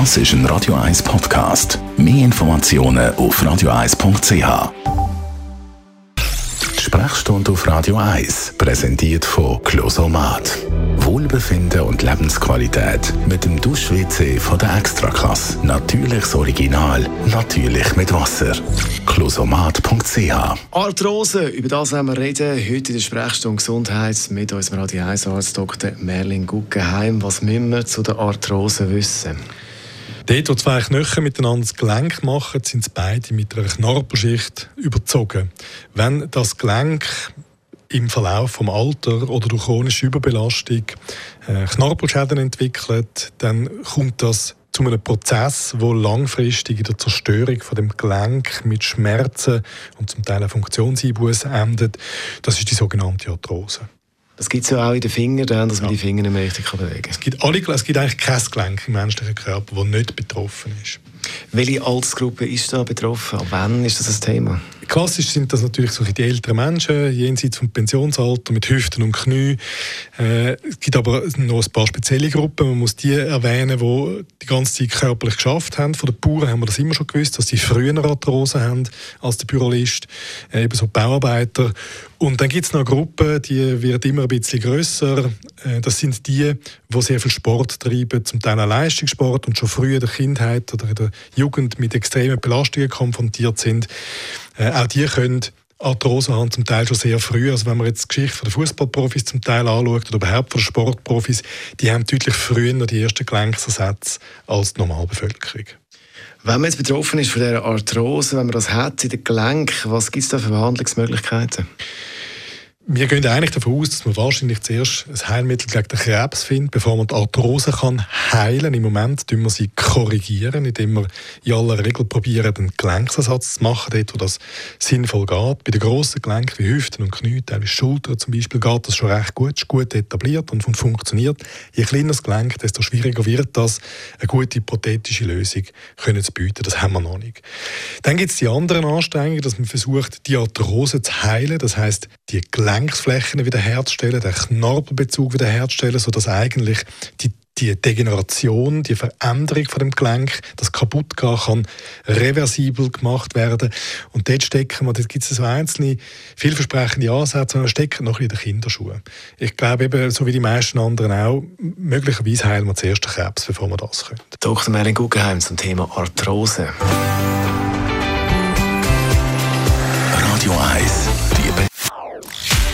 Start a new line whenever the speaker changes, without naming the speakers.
Das ist ein Radio 1 Podcast. Mehr Informationen auf radio1.ch. Die Sprechstunde auf Radio 1, präsentiert von Closomat. Wohlbefinden und Lebensqualität mit dem Dusch-WC von der Extraklasse. Natürliches Original, natürlich mit Wasser. Closomat.ch
Arthrose, über das werden wir reden. Heute in der Sprechstunde Gesundheit mit unserem Radio 1 Arzt Dr. Merlin Guggenheim. Was müssen wir zu der Arthrose wissen?
Dort, wo zwei Knochen miteinander das Gelenk machen, sind beide mit einer Knorpelschicht überzogen. Wenn das Gelenk im Verlauf vom Alter oder durch chronische Überbelastung äh, Knorpelschäden entwickelt, dann kommt das zu einem Prozess, wo langfristig in der Zerstörung von dem Gelenk mit Schmerzen und zum Teil Funktionseinbußen endet. Das ist die sogenannte Arthrose.
Das gibt es ja auch in den Fingern, dass man ja. die Finger nicht mehr richtig bewegen kann.
Es gibt, alle, es gibt eigentlich kein Gelenk im menschlichen Körper, das nicht betroffen ist.
Welche Altersgruppe ist da betroffen? Ab wann ist das ein Thema?
Klassisch sind das natürlich so die älteren Menschen, jenseits vom Pensionsalter, mit Hüften und Knie. Äh, es gibt aber noch ein paar spezielle Gruppen. Man muss die erwähnen, die die ganze Zeit körperlich geschafft haben. Von den Bauern haben wir das immer schon gewusst, dass sie früher Arthrose haben als der Bürolist, äh, ebenso Bauarbeiter. Und dann gibt es noch eine Gruppe, die wird immer ein bisschen grösser. Äh, das sind die, die sehr viel Sport treiben, zum Teil auch Leistungssport und schon früh in der Kindheit oder in der Jugend mit extremen Belastungen konfrontiert sind. Äh, auch die können Arthrose haben zum Teil schon sehr früh. Also wenn man jetzt die Geschichte der Fußballprofis zum Teil anschaut oder überhaupt von Sportprofis, die haben deutlich früher die ersten Gelenksersätze als die Normalbevölkerung.
Wenn man jetzt betroffen ist von dieser Arthrose, wenn man das hat in den Gelenken, was gibt es da für Behandlungsmöglichkeiten?
Wir gehen eigentlich davon aus, dass man wahrscheinlich zuerst ein Heilmittel gegen den Krebs findet, bevor man die Arthrose kann heilen. Im Moment tun wir sie korrigieren, indem wir in aller Regel probieren, einen Gelenksersatz zu machen, dort, wo das sinnvoll geht. Bei den grossen Gelenken wie Hüften und Knie, teilweise Schultern zum Beispiel, geht das schon recht gut, ist gut etabliert und funktioniert. Je kleiner das Gelenk, desto schwieriger wird das, eine gute prothetische Lösung können zu bieten. Das haben wir noch nicht. Dann gibt es die anderen Anstrengungen, dass man versucht, die Arthrose zu heilen. Das heißt, die Gelenke Gelenksflächen wiederherzustellen, den Knorpelbezug wiederherzustellen, sodass eigentlich die die Degeneration, die Veränderung von dem Gelenk, das Kaputtgehen kann reversibel gemacht werden. Und dort stecken wir, dort gibt es so einzelne vielversprechende Ansätze, wir stecken noch in den Kinderschuhen. Ich glaube eben, so wie die meisten anderen auch, möglicherweise heilen wir zuerst den Krebs, bevor wir das können.
Dr. Merlin Guggenheim zum Thema Arthrose.